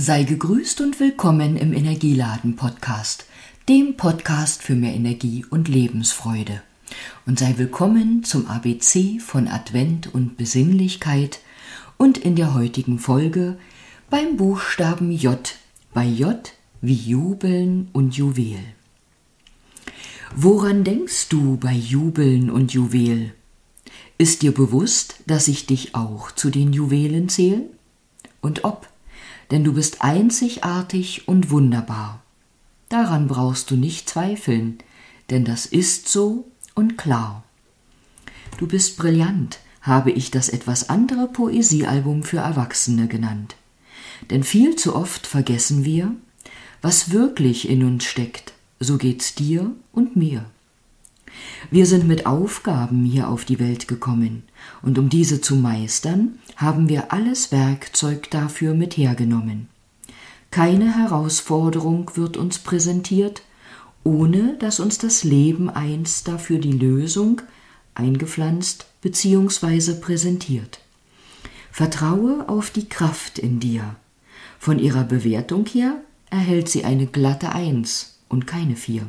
Sei gegrüßt und willkommen im Energieladen Podcast, dem Podcast für mehr Energie und Lebensfreude. Und sei willkommen zum ABC von Advent und Besinnlichkeit und in der heutigen Folge beim Buchstaben J, bei J wie Jubeln und Juwel. Woran denkst du bei Jubeln und Juwel? Ist dir bewusst, dass ich dich auch zu den Juwelen zähle? Und ob? Denn du bist einzigartig und wunderbar. Daran brauchst du nicht zweifeln, denn das ist so und klar. Du bist brillant, habe ich das etwas andere Poesiealbum für Erwachsene genannt. Denn viel zu oft vergessen wir, was wirklich in uns steckt, so geht's dir und mir. Wir sind mit Aufgaben hier auf die Welt gekommen, und um diese zu meistern, haben wir alles Werkzeug dafür mit hergenommen. Keine Herausforderung wird uns präsentiert, ohne dass uns das Leben einst dafür die Lösung eingepflanzt bzw. präsentiert. Vertraue auf die Kraft in dir. Von ihrer Bewertung her erhält sie eine glatte Eins und keine Vier.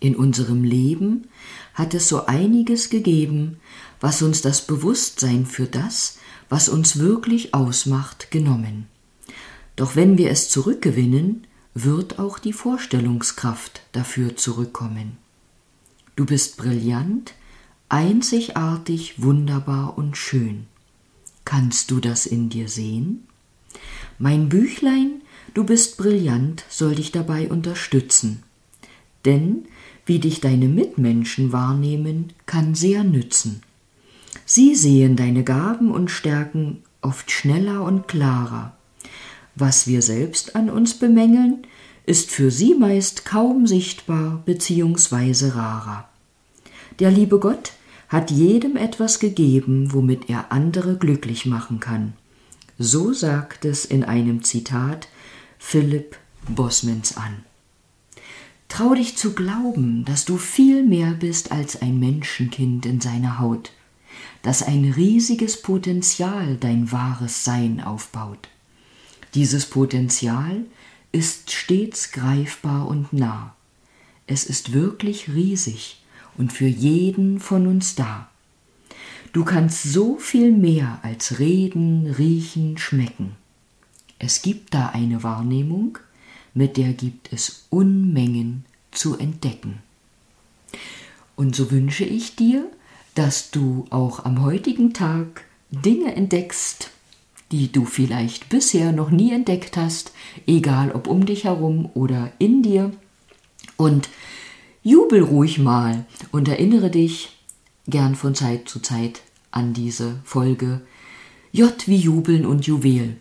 In unserem Leben hat es so einiges gegeben, was uns das Bewusstsein für das, was uns wirklich ausmacht, genommen. Doch wenn wir es zurückgewinnen, wird auch die Vorstellungskraft dafür zurückkommen. Du bist brillant, einzigartig, wunderbar und schön. Kannst du das in dir sehen? Mein Büchlein, du bist brillant, soll dich dabei unterstützen. Denn wie dich deine Mitmenschen wahrnehmen, kann sehr nützen. Sie sehen deine Gaben und Stärken oft schneller und klarer. Was wir selbst an uns bemängeln, ist für sie meist kaum sichtbar bzw. rarer. Der liebe Gott hat jedem etwas gegeben, womit er andere glücklich machen kann. So sagt es in einem Zitat Philipp Bosmans an. Trau dich zu glauben, dass du viel mehr bist als ein Menschenkind in seiner Haut, dass ein riesiges Potenzial dein wahres Sein aufbaut. Dieses Potenzial ist stets greifbar und nah. Es ist wirklich riesig und für jeden von uns da. Du kannst so viel mehr als reden, riechen, schmecken. Es gibt da eine Wahrnehmung, mit der gibt es Unmengen zu entdecken. Und so wünsche ich dir, dass du auch am heutigen Tag Dinge entdeckst, die du vielleicht bisher noch nie entdeckt hast, egal ob um dich herum oder in dir. Und jubel ruhig mal und erinnere dich gern von Zeit zu Zeit an diese Folge J wie Jubeln und Juwel.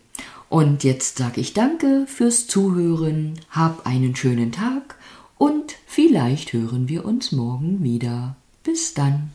Und jetzt sage ich danke fürs Zuhören, hab einen schönen Tag und vielleicht hören wir uns morgen wieder. Bis dann.